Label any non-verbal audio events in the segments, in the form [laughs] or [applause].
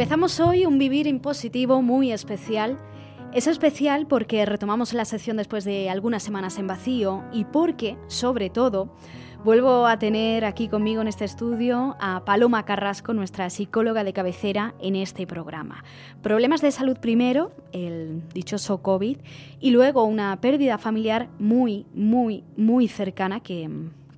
Empezamos hoy un vivir impositivo muy especial. Es especial porque retomamos la sección después de algunas semanas en vacío y porque, sobre todo, vuelvo a tener aquí conmigo en este estudio a Paloma Carrasco, nuestra psicóloga de cabecera en este programa. Problemas de salud primero, el dichoso COVID, y luego una pérdida familiar muy, muy, muy cercana que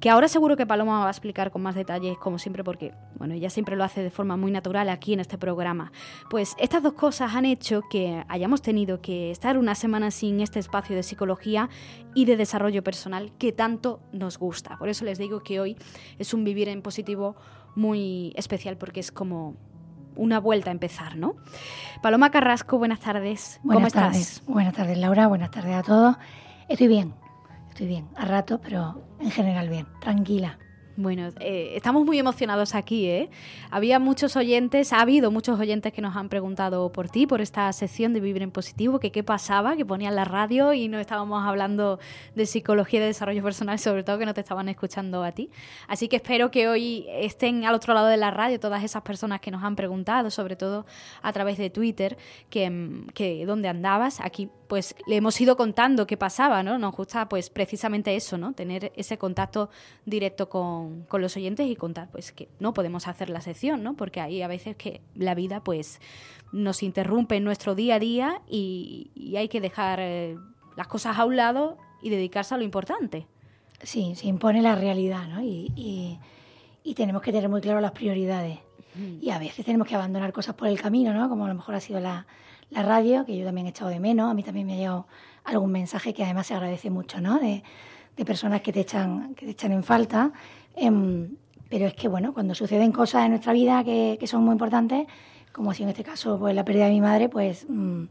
que ahora seguro que Paloma va a explicar con más detalles, como siempre, porque bueno, ella siempre lo hace de forma muy natural aquí en este programa. Pues estas dos cosas han hecho que hayamos tenido que estar una semana sin este espacio de psicología y de desarrollo personal que tanto nos gusta. Por eso les digo que hoy es un vivir en positivo muy especial, porque es como una vuelta a empezar, ¿no? Paloma Carrasco, buenas tardes. ¿Cómo estás? Buenas tardes, Laura. Buenas tardes a todos. Estoy bien. Estoy bien, a rato, pero en general bien, tranquila. Bueno, eh, estamos muy emocionados aquí, ¿eh? Había muchos oyentes, ha habido muchos oyentes que nos han preguntado por ti, por esta sección de Vivir en Positivo, que qué pasaba, que ponían la radio y no estábamos hablando de psicología y de desarrollo personal, sobre todo que no te estaban escuchando a ti. Así que espero que hoy estén al otro lado de la radio todas esas personas que nos han preguntado, sobre todo a través de Twitter, que, que dónde andabas. Aquí pues le hemos ido contando qué pasaba, ¿no? Nos gusta pues precisamente eso, ¿no? Tener ese contacto directo con, los oyentes y contar pues que no podemos hacer la sección, ¿no? Porque hay a veces que la vida pues nos interrumpe en nuestro día a día y, hay que dejar eh, las cosas a un lado y dedicarse a lo importante. Sí, se impone la realidad, ¿no? Y, y tenemos que tener muy claro las prioridades. Y a veces tenemos que abandonar cosas por el camino, ¿no? Como a lo mejor ha sido la, la radio, que yo también he echado de menos. A mí también me ha llegado algún mensaje que además se agradece mucho, ¿no? De, personas que te echan, que te echan en falta. Em, pero es que, bueno, cuando suceden cosas en nuestra vida que, son muy importantes, como si en este caso pues la pérdida de mi madre, pues, mm,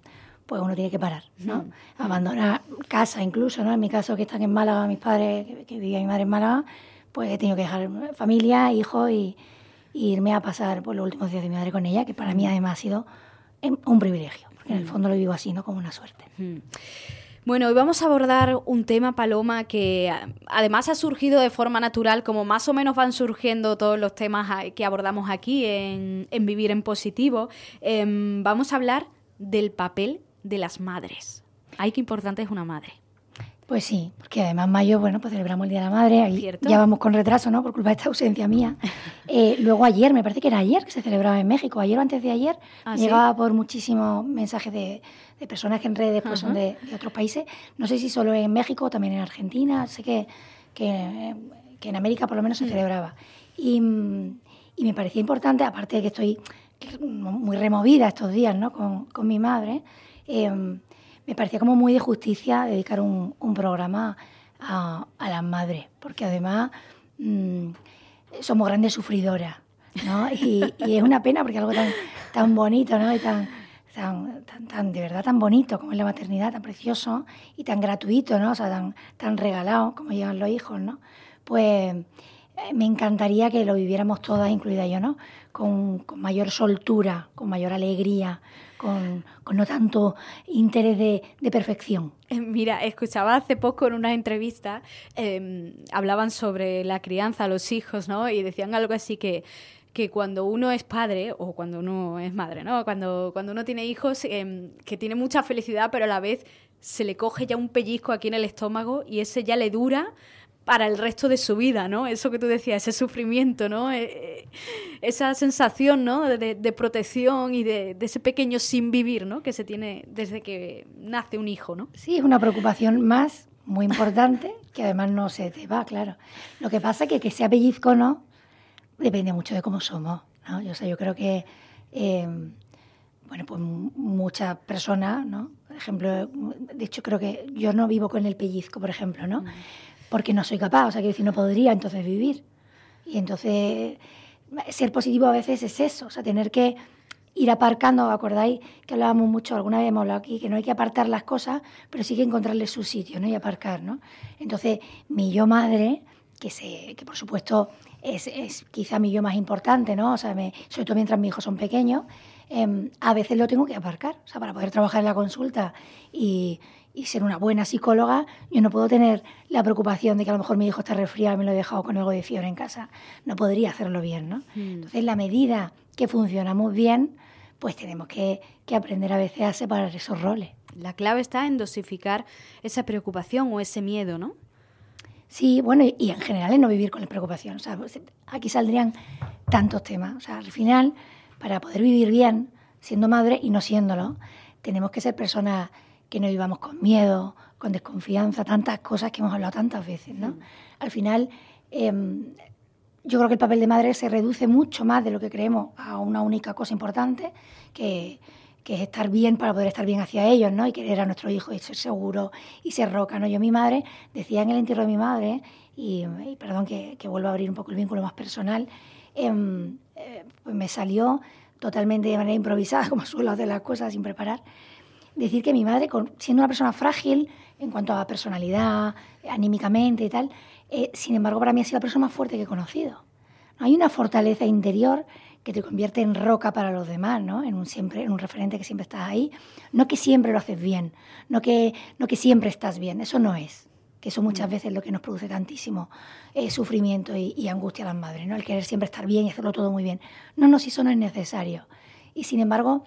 pues uno tiene que parar, ¿no? Abandonar casa incluso, ¿no? En mi caso, que están en Málaga, mis padres, que, que vivía mi madre en Málaga, pues he tenido que dejar familia, hijos y, y irme a pasar por los últimos días de mi madre con ella, que para mí además ha sido un privilegio en el mm. fondo lo vivo así, ¿no? Como una suerte. Mm. Bueno, hoy vamos a abordar un tema, Paloma, que además ha surgido de forma natural, como más o menos van surgiendo todos los temas que abordamos aquí en, Vivir en Positivo. Em, vamos a hablar del papel de las madres. Ay, qué importante es una madre. Pues sí, porque además mayo, bueno, pues celebramos el Día de la Madre, ahí ya vamos con retraso, ¿no? Por culpa de esta ausencia mía. [laughs] Eh, luego ayer, me parece que era ayer que se celebraba en México, ayer o antes de ayer, ¿Ah, llegaba por muchísimos mensajes de, personas que en redes pues, son de, otros países, no sé si solo en México o también en Argentina, sé que, que, en América por lo menos se celebraba. Y, y, me parecía importante, aparte de que estoy muy removida estos días, ¿no? Con, con mi madre, eh, me parecía como muy de justicia dedicar un, programa a, las madres, porque además mm, somos grandes sufridoras, ¿no? Y, es una pena porque algo tan, tan bonito, ¿no? Y tan, tan, tan, de verdad tan bonito como es la maternidad, tan precioso y tan gratuito, ¿no? O sea, tan, tan regalado como llevan los hijos, ¿no? Pues me encantaría que lo viviéramos todas, incluida yo, ¿no? Con, mayor soltura, con mayor alegría, con, no tanto interés de, perfección. Eh, mira, escuchaba hace poco en una entrevista, em, hablaban sobre la crianza, los hijos, ¿no? Y decían algo así que que cuando uno es padre o cuando uno es madre, ¿no? Cuando, cuando uno tiene hijos, que tiene mucha felicidad, pero a la vez se le coge ya un pellizco aquí en el estómago y ese ya le dura para el resto de su vida, ¿no? Eso que tú decías, ese sufrimiento, ¿no? Eh, eh, esa sensación, ¿no? De, protección y de, ese pequeño sin vivir, ¿no? Que se tiene desde que nace un hijo, ¿no? Sí, es una preocupación más muy importante [laughs] que además no se te va, claro. Lo que pasa es que que sea pellizco no depende mucho de cómo somos, ¿no? Yo, yo creo que, eh, bueno, pues muchas personas, ¿no? Por ejemplo, de hecho creo que yo no vivo con el pellizco, por ejemplo, ¿no? Mm porque no soy capaz, o sea, quiero decir, no podría entonces vivir. Y entonces ser positivo a veces es eso, o sea, tener que ir aparcando, ¿acordáis que hablábamos mucho, alguna vez hemos hablado aquí, que no hay que apartar las cosas, pero sí que encontrarle su sitio, ¿no? Y aparcar, ¿no? Entonces, mi yo madre, que, se, que por supuesto es, es quizá mi yo más importante, ¿no? O sea, me, sobre todo mientras mis hijos son pequeños, em, a veces lo tengo que aparcar, o sea, para poder trabajar en la consulta y, y ser una buena psicóloga, yo no puedo tener la preocupación de que a lo mejor mi hijo está resfriado y me lo he dejado con algo de fiebre en casa. No podría hacerlo bien, ¿no? Hmm. Entonces, la medida que funcionamos bien, pues tenemos que, que, aprender a veces a separar esos roles. La clave está en dosificar esa preocupación o ese miedo, ¿no? Sí, bueno, y, en general en no vivir con la preocupación. O sea, pues, aquí saldrían tantos temas. O sea, al final, para poder vivir bien, siendo madre y no siéndolo, tenemos que ser personas que no vivamos con miedo, con desconfianza, tantas cosas que hemos hablado tantas veces, ¿no? Al final, em, yo creo que el papel de madre se reduce mucho más de lo que creemos a una única cosa importante, que, es estar bien para poder estar bien hacia ellos, ¿no? Y querer a nuestro hijo y ser seguro y ser roca, ¿no? Yo, mi madre, decía en el entierro de mi madre, y, perdón que, que, vuelva a abrir un poco el vínculo más personal, em, eh, pues me salió totalmente de manera improvisada, [laughs] como suelo hacer las cosas sin preparar, decir que mi madre, siendo una persona frágil en cuanto a personalidad, anímicamente y tal, eh, sin embargo, para mí ha sido la persona más fuerte que he conocido. Hay una fortaleza interior que te convierte en roca para los demás, ¿no? En un, siempre, en un referente que siempre estás ahí. No que siempre lo haces bien, no que, no que siempre estás bien, eso no es. Que eso muchas mm. veces es lo que nos produce tantísimo eh, sufrimiento y, y, angustia a las madres, ¿no? El querer siempre estar bien y hacerlo todo muy bien. No, no, si eso no es necesario. Y sin embargo,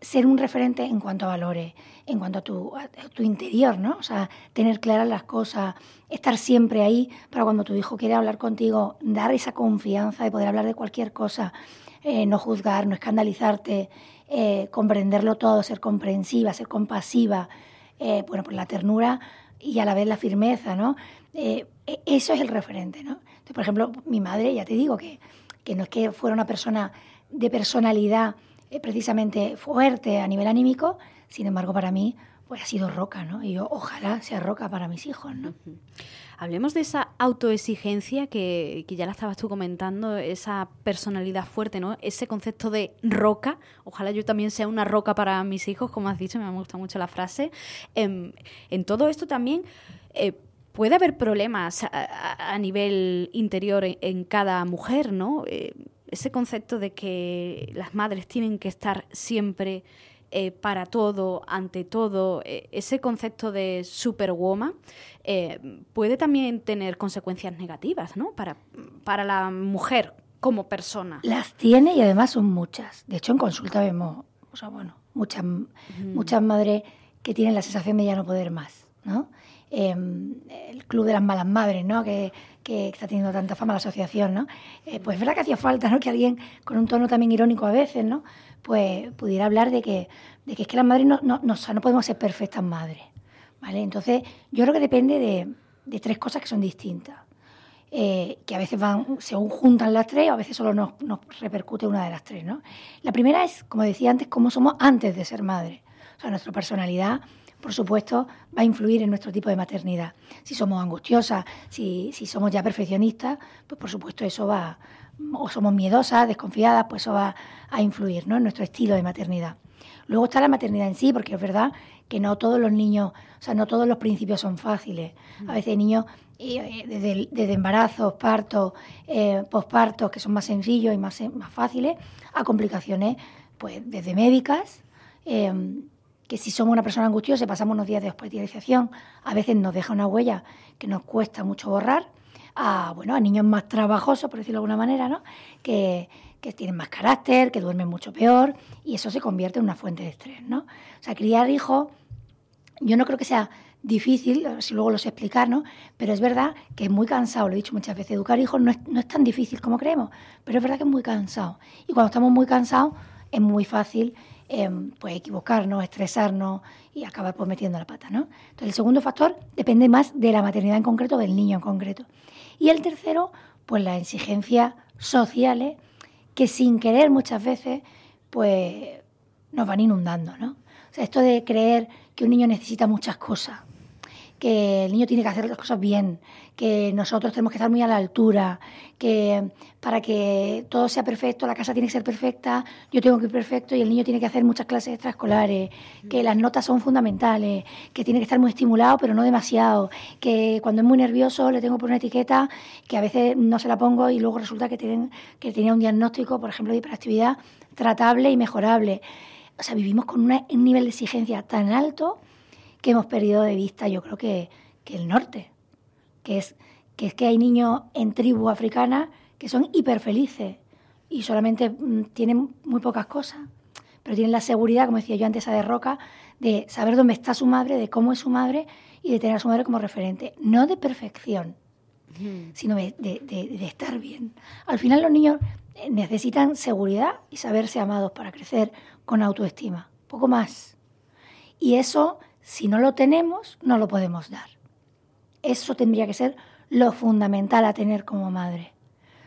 ser un referente en cuanto a valores, en cuanto a tu, tu, interior, ¿no? O sea, tener claras las cosas, estar siempre ahí para cuando tu hijo quiere hablar contigo, dar esa confianza de poder hablar de cualquier cosa, eh, no juzgar, no escandalizarte, eh, comprenderlo todo, ser comprensiva, ser compasiva, eh, bueno, por la ternura y a la vez la firmeza, ¿no? E, eso es el referente, ¿no? Entonces, por ejemplo, mi madre, ya te digo que, que no es que fuera una persona de personalidad, eh, precisamente fuerte a nivel anímico, sin embargo para mí pues ha sido roca, ¿no? Y yo ojalá sea roca para mis hijos, ¿no? Hablemos de esa autoexigencia que, que, ya la estabas tú comentando, esa personalidad fuerte, ¿no? Ese concepto de roca. Ojalá yo también sea una roca para mis hijos, como has dicho, me gusta mucho la frase. En, todo esto también eh, puede haber problemas a, nivel interior en, cada mujer, ¿no? Eh, ese concepto de que las madres tienen que estar siempre eh, para todo, ante todo, eh, ese concepto de superwoman eh, puede también tener consecuencias negativas, ¿no? Para, para la mujer como persona. Las tiene y además son muchas. De hecho, en consulta vemos, o sea, bueno, muchas, muchas madres que tienen la sensación de ya no poder más, ¿no? Em, el Club de las Malas Madres, ¿no? Que, que está teniendo tanta fama la asociación, ¿no? Eh, pues es verdad que hacía falta, ¿no? Que alguien con un tono también irónico a veces, ¿no? Pues pudiera hablar de que, de que es que las madres no, no, no, no podemos ser perfectas madres, ¿vale? Entonces, yo creo que depende de, de tres cosas que son distintas. Eh, que a veces van, según juntan las tres, o a veces solo nos, nos, repercute una de las tres. ¿no? La primera es, como decía antes, cómo somos antes de ser madre. O sea, nuestra personalidad por supuesto, va a influir en nuestro tipo de maternidad. Si somos angustiosas, si, somos ya perfeccionistas, pues por supuesto eso va, o somos miedosas, desconfiadas, pues eso va a influir ¿no? en nuestro estilo de maternidad. Luego está la maternidad en sí, porque es verdad que no todos los niños, o sea, no todos los principios son fáciles. A veces hay niños eh, desde, desde, embarazos, partos, eh, pospartos, que son más sencillos y más, más fáciles, a complicaciones pues desde médicas, eh, que si somos una persona angustiosa y pasamos unos días de hospitalización, a veces nos deja una huella que nos cuesta mucho borrar, a, bueno, a niños más trabajosos, por decirlo de alguna manera, ¿no? que, que tienen más carácter, que duermen mucho peor, y eso se convierte en una fuente de estrés. ¿no? O sea, criar hijos, yo no creo que sea difícil, si luego lo sé explicar, ¿no? Pero es verdad que es muy cansado, lo he dicho muchas veces, educar hijos no es, no es tan difícil como creemos, pero es verdad que es muy cansado. Y cuando estamos muy cansados, es muy fácil Em, pues equivocarnos, estresarnos y acabar pues metiendo la pata, ¿no? Entonces el segundo factor depende más de la maternidad en concreto, del niño en concreto. Y el tercero, pues las exigencias sociales que sin querer muchas veces pues nos van inundando, ¿no? O sea, esto de creer que un niño necesita muchas cosas, que el niño tiene que hacer las cosas bien, que nosotros tenemos que estar muy a la altura, que para que todo sea perfecto, la casa tiene que ser perfecta, yo tengo que ir perfecto y el niño tiene que hacer muchas clases extraescolares, que las notas son fundamentales, que tiene que estar muy estimulado pero no demasiado, que cuando es muy nervioso le tengo poner una etiqueta que a veces no se la pongo y luego resulta que, tienen, que tenía un diagnóstico, por ejemplo, de hiperactividad tratable y mejorable. O sea, vivimos con un nivel de exigencia tan alto que hemos perdido de vista, yo creo que, el norte, que es, que es que hay niños en tribu africanas que son hiperfelices y solamente mm, tienen muy pocas cosas, pero tienen la seguridad, como decía yo antes, a de Roca, de saber dónde está su madre, de cómo es su madre y de tener a su madre como referente, no de perfección, sino de, de, estar bien. Al final los niños eh, necesitan seguridad y saberse amados para crecer con autoestima, poco más. Y eso si no lo tenemos, no lo podemos dar. Eso tendría que ser lo fundamental a tener como madre.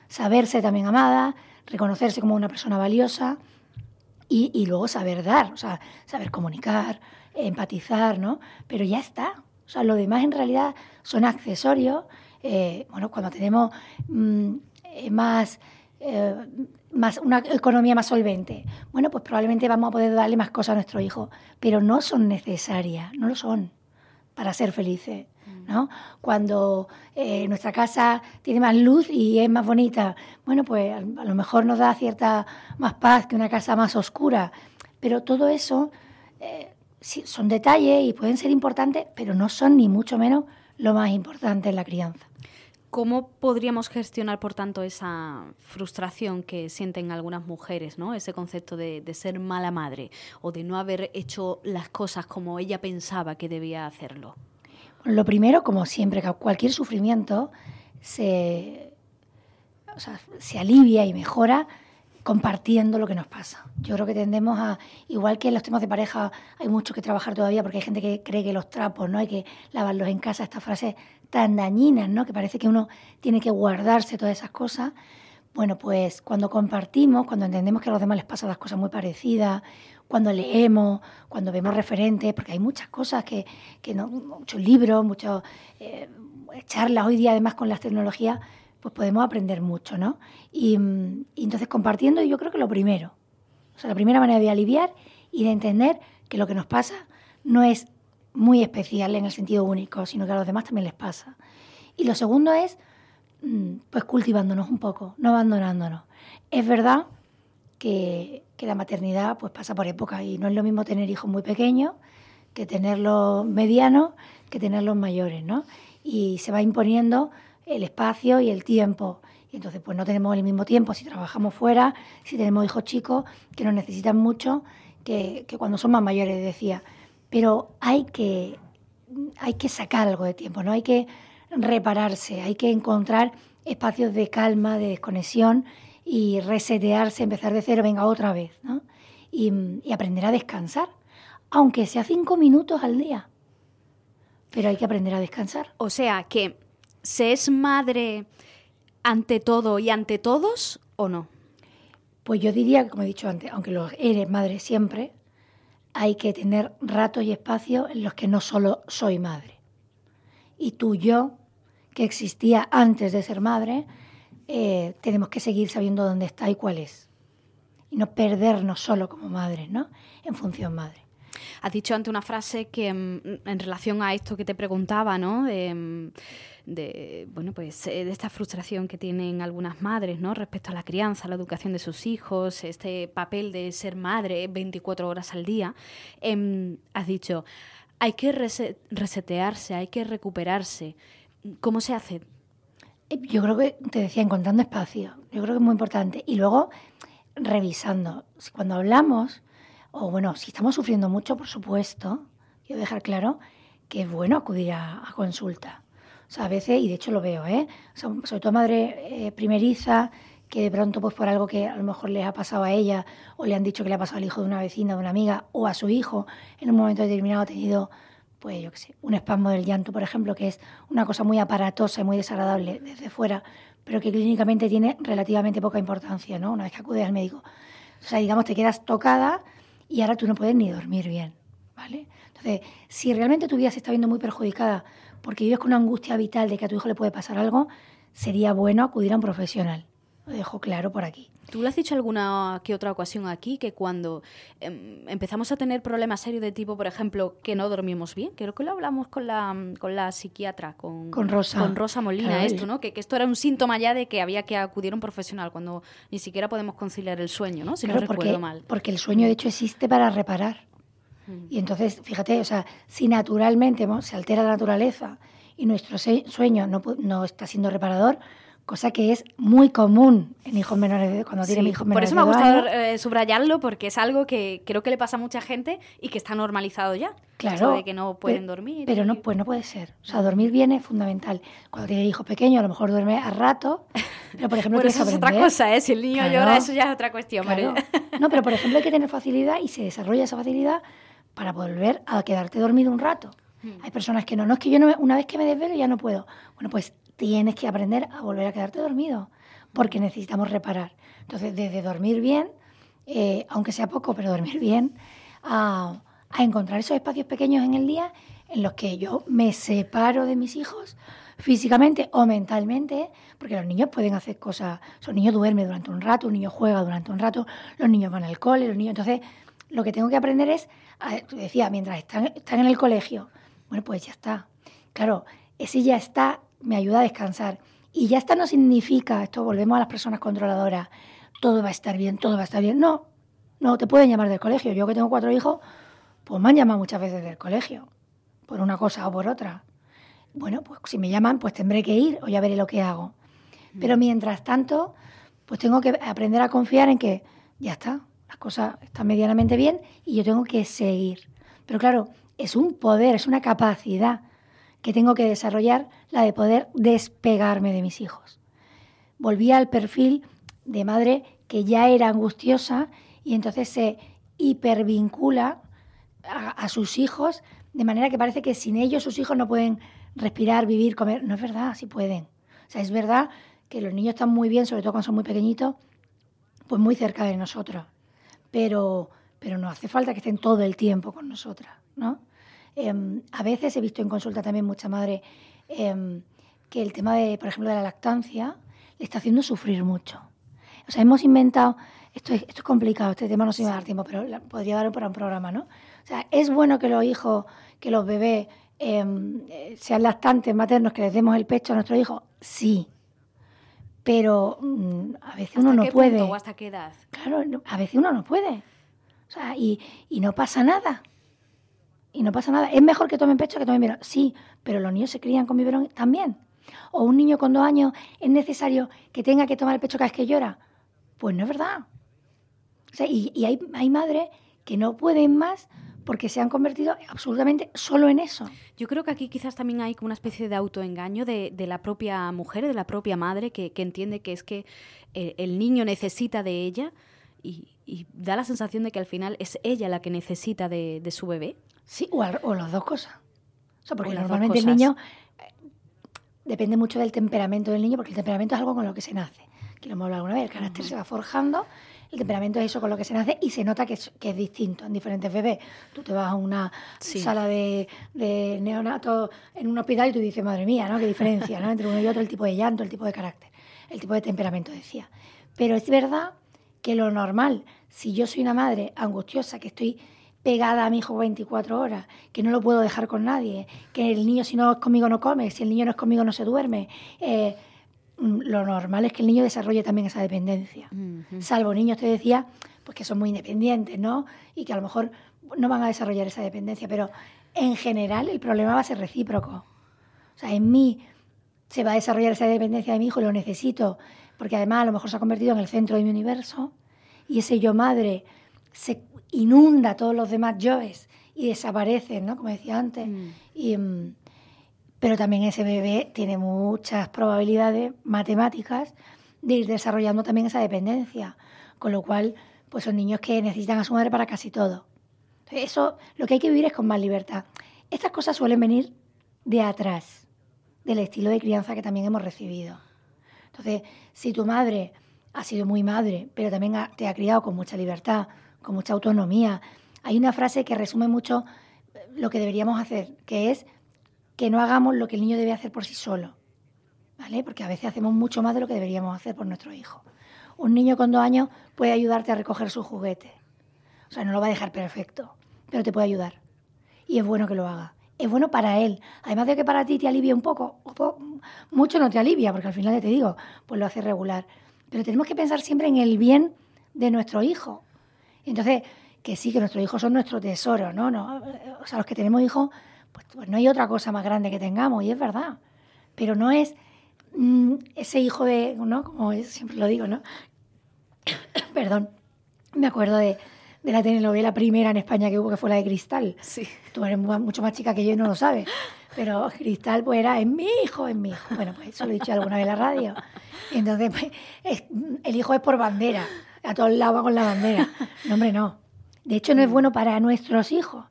Saberse también amada, reconocerse como una persona valiosa y, luego saber dar, o sea, saber comunicar, empatizar, ¿no? Pero ya está. O sea, lo demás en realidad son accesorios. Eh, bueno, cuando tenemos mm, eh, más eh, más, una economía más solvente. Bueno, pues probablemente vamos a poder darle más cosas a nuestro hijo, pero no son necesarias, no lo son para ser felices. ¿no? Cuando eh, nuestra casa tiene más luz y es más bonita, bueno, pues a, lo mejor nos da cierta más paz que una casa más oscura, pero todo eso eh, son detalles y pueden ser importantes, pero no son ni mucho menos lo más importante en la crianza. ¿Cómo podríamos gestionar, por tanto, esa frustración que sienten algunas mujeres, ¿no? ese concepto de, ser mala madre o de no haber hecho las cosas como ella pensaba que debía hacerlo? Lo primero, como siempre, que cualquier sufrimiento se, se alivia y mejora compartiendo lo que nos pasa. Yo creo que tendemos a, igual que en los temas de pareja hay mucho que trabajar todavía porque hay gente que cree que los trapos no hay que lavarlos en casa, esta frase tan dañinas, ¿no? que parece que uno tiene que guardarse todas esas cosas. Bueno, pues cuando compartimos, cuando entendemos que a los demás les pasan las cosas muy parecidas, cuando leemos, cuando vemos referentes, porque hay muchas cosas que, que muchos libros, muchas eh, charlas hoy día además con las tecnologías, pues podemos aprender mucho, ¿no? Y, y, entonces compartiendo yo creo que lo primero, o sea, la primera manera de aliviar y de entender que lo que nos pasa no es muy especial en el sentido único, sino que a los demás también les pasa. Y lo segundo es, mm, pues cultivándonos un poco, no abandonándonos. Es verdad que, que la maternidad pues pasa por época y no es lo mismo tener hijos muy pequeños que tenerlos medianos, que tenerlos mayores, ¿no? Y se va imponiendo el espacio y el tiempo. Y entonces pues no tenemos el mismo tiempo si trabajamos fuera, si tenemos hijos chicos que nos necesitan mucho, que, que cuando son más mayores, decía pero hay que, hay que sacar algo de tiempo, ¿no? Hay que repararse, hay que encontrar espacios de calma, de desconexión y resetearse, empezar de cero, venga otra vez, ¿no? Y, y, aprender a descansar, aunque sea cinco minutos al día. Pero hay que aprender a descansar. O sea, que se es madre ante todo y ante todos o no? Pues yo diría, como he dicho antes, aunque lo eres madre siempre, hay que tener ratos y espacios en los que no solo soy madre. Y tú, yo, que existía antes de ser madre, eh, tenemos que seguir sabiendo dónde está y cuál es. Y no perdernos solo como madre, ¿no? En función madre. Has dicho antes una frase que mm, en relación a esto que te preguntaba, ¿no? Mm, de, bueno, pues, eh, de esta frustración que tienen algunas madres ¿no? respecto a la crianza, la educación de sus hijos, este papel de ser madre 24 horas al día, em, has dicho, hay que resetearse, hay que recuperarse. ¿Cómo se hace? Eh, yo creo que, te decía, encontrando espacio, yo creo que es muy importante. Y luego, revisando, cuando hablamos, o bueno, si estamos sufriendo mucho, por supuesto, quiero dejar claro que es bueno acudir a consulta o sea, a veces, y de hecho lo veo, ¿eh? sobre todo madre eh, primeriza, que de pronto, pues por algo que a lo mejor les ha pasado a ella, o le han dicho que le ha pasado al hijo de una vecina, de una amiga, o a su hijo, en un momento determinado ha tenido, pues yo qué sé, un espasmo del llanto, por ejemplo, que es una cosa muy aparatosa y muy desagradable desde fuera, pero que clínicamente tiene relativamente poca importancia, ¿no? Una vez que acudes al médico. O sea, digamos, te quedas tocada y ahora tú no puedes ni dormir bien, ¿vale? Entonces, si realmente tu vida se está viendo muy perjudicada porque vives con una angustia vital de que a tu hijo le puede pasar algo, sería bueno acudir a un profesional. Lo dejo claro por aquí. ¿Tú le has dicho alguna que otra ocasión aquí que cuando em, empezamos a tener problemas serios de tipo, por ejemplo, que no dormimos bien? Creo que lo hablamos con la, con la psiquiatra, con, con Rosa. Con Rosa Molina, esto, ¿no? Que, esto era un síntoma ya de que había que acudir a un profesional cuando ni siquiera podemos conciliar el sueño, ¿no? Si no recuerdo porque, mal. Porque el sueño, de hecho, existe para reparar. Mm. Y entonces, fíjate, o sea, si naturalmente se altera la naturaleza y nuestro sueño no, no está siendo reparador, cosa que es muy común en hijos menores de, cuando tienen hijos menores Por eso me ha gustado eh, subrayarlo porque es algo que creo que le pasa a mucha gente y que está normalizado ya. Claro. de que no pueden dormir. Pero no, pues no puede ser. O sea, dormir bien es fundamental. Cuando tienes hijos pequeños, a lo mejor duerme a rato, pero por ejemplo, [laughs] eso es otra cosa, ¿eh? Si el niño llora, eso ya es otra cuestión. no, pero por ejemplo, hay que tener facilidad y se desarrolla esa facilidad para volver a quedarte dormido un rato. Hmm. Hay personas que no, no es que yo no, una vez que me desvelo ya no puedo. Bueno, pues tienes que aprender a volver a quedarte dormido, porque necesitamos reparar. Entonces, desde dormir bien, eh, aunque sea poco, pero dormir bien, a, encontrar esos espacios pequeños en el día en los que yo me separo de mis hijos físicamente o mentalmente, porque los niños pueden hacer cosas, son niños duermen durante un rato, un niño juega durante un rato, los niños van al cole, los niños, entonces lo que tengo que aprender es, tú decías, mientras están, están en el colegio, bueno, pues ya está. Claro, ese ya está me ayuda a descansar. Y ya está no significa, esto volvemos a las personas controladoras, todo va a estar bien, todo va a estar bien. No, no, te pueden llamar del colegio. Yo que tengo cuatro hijos, pues me han llamado muchas veces del colegio, por una cosa o por otra. Bueno, pues si me llaman, pues tendré que ir o ya veré lo que hago. Pero mientras tanto, pues tengo que aprender a confiar en que ya está, las cosas están medianamente bien y yo tengo que seguir. Pero claro, es un poder, es una capacidad que tengo que desarrollar, la de poder despegarme de mis hijos. Volví al perfil de madre que ya era angustiosa y entonces se hipervincula a, sus hijos de manera que parece que sin ellos sus hijos no pueden respirar, vivir, comer. No es verdad, sí pueden. O sea, es verdad que los niños están muy bien, sobre todo cuando son muy pequeñitos, pues muy cerca de nosotros. Pero, pero no hace falta que estén todo el tiempo con nosotras, ¿no? Em, a veces he visto en consulta también mucha madre em, que el tema de, por ejemplo, de la lactancia le está haciendo sufrir mucho. O sea, hemos inventado, esto es, esto es complicado, este tema no se me va a dar tiempo, pero podría darlo para un programa, ¿no? O sea, es bueno que los hijos, que los bebés em, sean lactantes, maternos, que les demos el pecho a nuestros hijos, sí. Pero mm, a veces uno no puede. o ¿Hasta qué edad? Claro, a veces uno no puede. O sea, y, y no pasa nada y no pasa nada. ¿Es mejor que tomen pecho que tomen biberón? Sí, pero los niños se crían con biberón también. ¿O un niño con dos años es necesario que tenga que tomar el pecho cada vez que llora? Pues no es verdad. O sea, y, hay, hay madres que no pueden más porque se han convertido absolutamente solo en eso. Yo creo que aquí quizás también hay como una especie de autoengaño de, de la propia mujer, de la propia madre, que, que entiende que es que eh, el niño necesita de ella y, da la sensación de que al final es ella la que necesita de, de su bebé. Sí, o, o las dos cosas. O sea, porque normalmente el niño eh, depende mucho del temperamento del niño, porque el temperamento es algo con lo que se nace. Que lo hemos hablado alguna vez, el carácter se va forjando, el temperamento es eso con lo que se nace y se nota que es, que es distinto en diferentes bebés. Tú te vas a una sala de, de neonato en un hospital y tú dices, madre mía, ¿no? Qué diferencia, ¿no? Entre uno y otro, el tipo de llanto, el tipo de carácter, el tipo de temperamento, decía. Pero es verdad que lo normal, si yo soy una madre angustiosa, que estoy pegada a mi hijo 24 horas, que no lo puedo dejar con nadie, que el niño si no es conmigo no come, si el niño no es conmigo no se duerme. Eh, lo normal es que el niño desarrolle también esa dependencia. Salvo niños, te decía, pues que son muy independientes, ¿no? Y que a lo mejor no van a desarrollar esa dependencia, pero en general el problema va a ser recíproco. O sea, en mí se va a desarrollar esa dependencia de mi hijo, lo necesito, porque además a lo mejor se ha convertido en el centro de mi universo y ese yo madre se inunda a todos los demás yoes y desaparecen, ¿no? Como decía antes. Mm. Y, mm, pero también ese bebé tiene muchas probabilidades matemáticas de ir desarrollando también esa dependencia, con lo cual pues son niños que necesitan a su madre para casi todo. eso lo que hay que vivir es con más libertad. Estas cosas suelen venir de atrás, del estilo de crianza que también hemos recibido. Entonces, si tu madre ha sido muy madre, pero también te ha criado con mucha libertad, con mucha autonomía. Hay una frase que resume mucho lo que deberíamos hacer, que es que no hagamos lo que el niño debe hacer por sí solo, ¿vale? Porque a veces hacemos mucho más de lo que deberíamos hacer por nuestro hijo. Un niño con dos años puede ayudarte a recoger sus juguetes. O sea, no lo va a dejar perfecto, pero te puede ayudar. Y es bueno que lo haga. Es bueno para él. Además de que para ti te alivia un poco, mucho no te alivia, porque al final ya te digo, pues lo hace regular. Pero tenemos que pensar siempre en el bien de nuestro hijo. Entonces, que sí, que nuestros hijos son nuestro tesoro, ¿no? no o sea, los que tenemos hijos, pues, pues, no hay otra cosa más grande que tengamos, y es verdad. Pero no es mm, ese hijo de, ¿no? Como siempre lo digo, ¿no? [coughs] Perdón, me acuerdo de, de la telenovela primera en España que hubo, que fue la de Cristal. Sí. Tú eres mucho más chica que yo y no lo sabes. Pero Cristal, pues era, es mi hijo, es mi hijo. Bueno, pues eso lo he dicho alguna vez en la radio. Entonces, pues, el hijo es por bandera. A todos lados va con la bandera. No, hombre, no. De hecho, no es bueno para nuestros hijos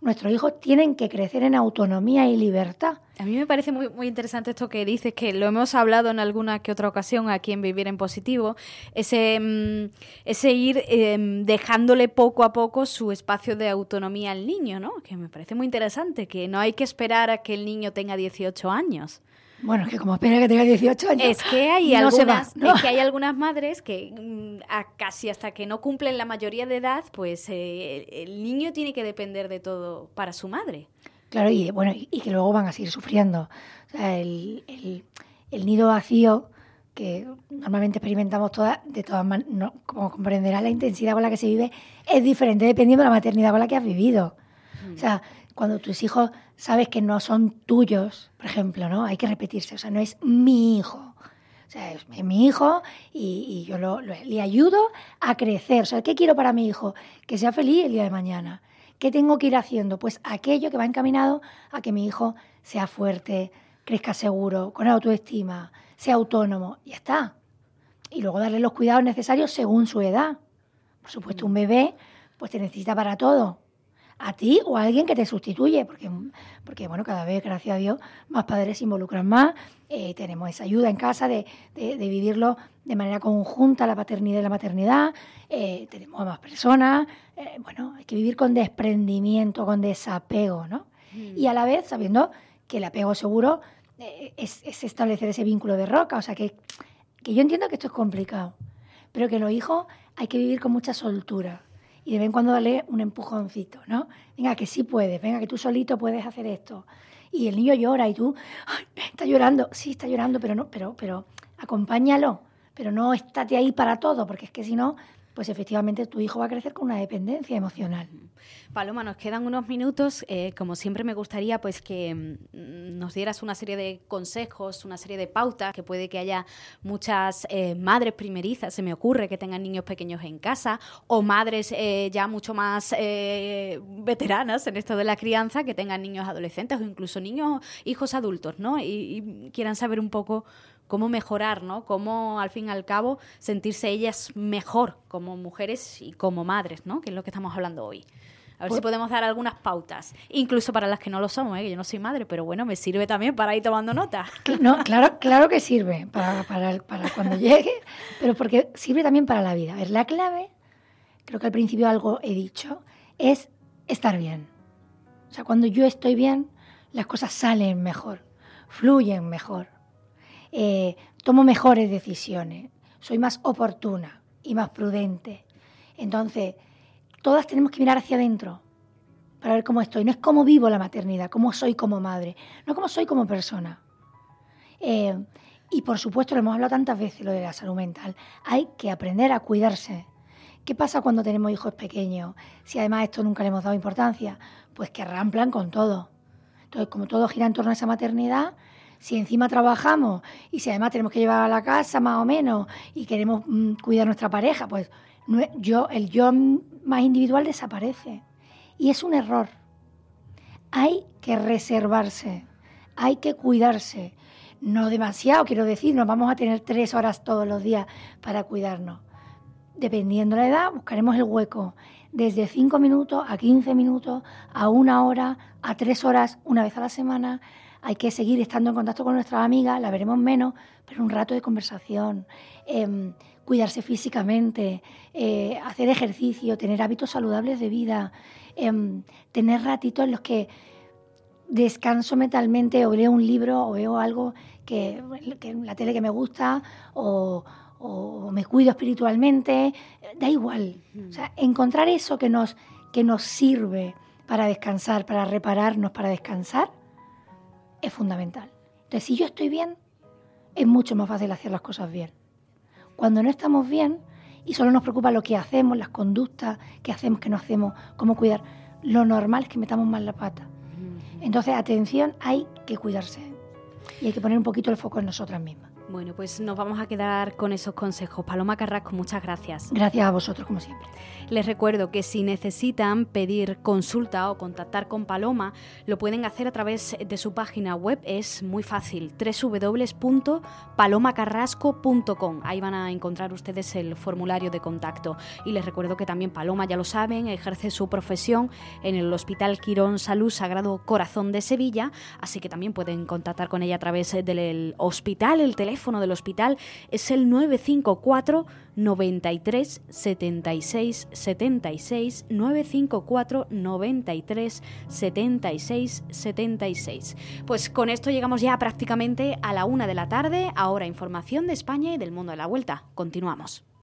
nuestros hijos tienen que crecer en autonomía y libertad. A mí me parece muy, muy interesante esto que dices, que lo hemos hablado en alguna que otra ocasión aquí en Vivir en Positivo, ese, mm, ese ir em, dejándole poco a poco su espacio de autonomía al niño, ¿no? Que me parece muy interesante, que no hay que esperar a que el niño tenga 18 años. Bueno, es que como espera que tenga 18 años. Es que hay, algunas, que hay algunas madres que mm, casi hasta que no cumplen la mayoría de edad, pues eh, el niño tiene que depender de todo para su madre. Claro, y bueno, y que luego van a seguir sufriendo. O sea, el, nido vacío que normalmente experimentamos todas, de todas maneras, no, como comprenderás, la intensidad con la que se vive es diferente dependiendo de la maternidad con la que has vivido. Mm. O sea, cuando tus hijos sabes que no son tuyos, por ejemplo, ¿no? Hay que repetirse, o sea, no es mi hijo. O sea, es mi hijo y, yo lo, le ayudo a crecer. O sea, ¿qué quiero para mi hijo? Que sea feliz el día de mañana. ¿Qué tengo que ir haciendo? Pues aquello que va encaminado a que mi hijo sea fuerte, crezca seguro, con autoestima, sea autónomo. Y ya está. Y luego darle los cuidados necesarios según su edad. Por supuesto, un bebé pues te necesita para todo a ti o a alguien que te sustituye, porque, porque bueno, cada vez, gracias a Dios, más padres se involucran más, eh, tenemos esa ayuda en casa de, de, vivirlo de manera conjunta, la paternidad y la maternidad, eh, tenemos a más personas, eh, bueno, hay que vivir con desprendimiento, con desapego, ¿no? Mm. Y a la vez sabiendo que el apego seguro es, es, establecer ese vínculo de roca, o sea que, que yo entiendo que esto es complicado, pero que los hijos hay que vivir con mucha soltura y de vez en cuando darle un empujoncito, ¿no? Venga, que sí puedes, venga, que tú solito puedes hacer esto. Y el niño llora y tú, está llorando, sí, está llorando, pero no, pero, pero acompáñalo, pero no estate ahí para todo, porque es que si no, pues efectivamente tu hijo va a crecer con una dependencia emocional. Paloma, nos quedan unos minutos. Eh, como siempre me gustaría pues que mm, nos dieras una serie de consejos, una serie de pautas, que puede que haya muchas eh, madres primerizas, se me ocurre, que tengan niños pequeños en casa, o madres eh, ya mucho más veteranas en esto de la crianza, que tengan niños adolescentes o incluso niños, hijos adultos, ¿no? y quieran saber un poco cómo mejorar, ¿no? Cómo al fin y al cabo sentirse ellas mejor como mujeres y como madres, ¿no? Que es lo que estamos hablando hoy. A ver si podemos dar algunas pautas, incluso para las que no lo somos, ¿eh? yo no soy madre, pero bueno, me sirve también para ir tomando nota. No, claro, claro que sirve para, para, para cuando [laughs] llegue, pero porque sirve también para la vida. A ver, la clave, creo que al principio algo he dicho, es estar bien. O sea, cuando yo estoy bien, las cosas salen mejor, fluyen mejor. Eh, tomo mejores decisiones, soy más oportuna y más prudente. Entonces, todas tenemos que mirar hacia adentro para ver cómo estoy. No es cómo vivo la maternidad, cómo soy como madre, no cómo soy como persona. Eh, y por supuesto, lo hemos hablado tantas veces, lo de la salud mental. Hay que aprender a cuidarse. ¿Qué pasa cuando tenemos hijos pequeños? Si además esto nunca le hemos dado importancia, pues que ramplan con todo. Entonces, como todo gira en torno a esa maternidad, si encima trabajamos y si además tenemos que llevar a la casa más o menos y queremos mm, cuidar a nuestra pareja, pues yo, el yo más individual desaparece. Y es un error. Hay que reservarse, hay que cuidarse. No demasiado, quiero decir, no vamos a tener tres horas todos los días para cuidarnos. Dependiendo de la edad, buscaremos el hueco. Desde cinco minutos a 15 minutos, a una hora, a tres horas una vez a la semana, hay que seguir estando en contacto con nuestras amigas, la veremos menos, pero un rato de conversación, em, cuidarse físicamente, eh, hacer ejercicio, tener hábitos saludables de vida, em, tener ratitos en los que descanso mentalmente o leo un libro o veo algo que, la tele que me gusta o, me cuido espiritualmente, da igual. O sea, encontrar eso que nos, que nos sirve para descansar, para repararnos, para descansar, es fundamental. Entonces, si yo estoy bien, es mucho más fácil hacer las cosas bien. Cuando no estamos bien y solo nos preocupa lo que hacemos, las conductas que hacemos, que no hacemos, cómo cuidar, lo normal es que metamos mal la pata. Entonces, atención, hay que cuidarse y hay que poner un poquito el foco en nosotras mismas. Bueno, pues nos vamos a quedar con esos consejos. Paloma Carrasco, muchas gracias. Gracias a vosotros, como siempre. Les recuerdo que si necesitan pedir consulta o contactar con Paloma, lo pueden hacer a través de su página web. Es muy fácil, www.palomacarrasco.com. Ahí van a encontrar ustedes el formulario de contacto. Y les recuerdo que también Paloma, ya lo saben, ejerce su profesión en el Hospital Quirón Salud Sagrado Corazón de Sevilla, así que también pueden contactar con ella a través del hospital, el teléfono teléfono del hospital es el 954 93 76 76 954 93 76 76. Pues con esto llegamos ya prácticamente a la una de la tarde. Ahora información de España y del mundo de la vuelta. Continuamos.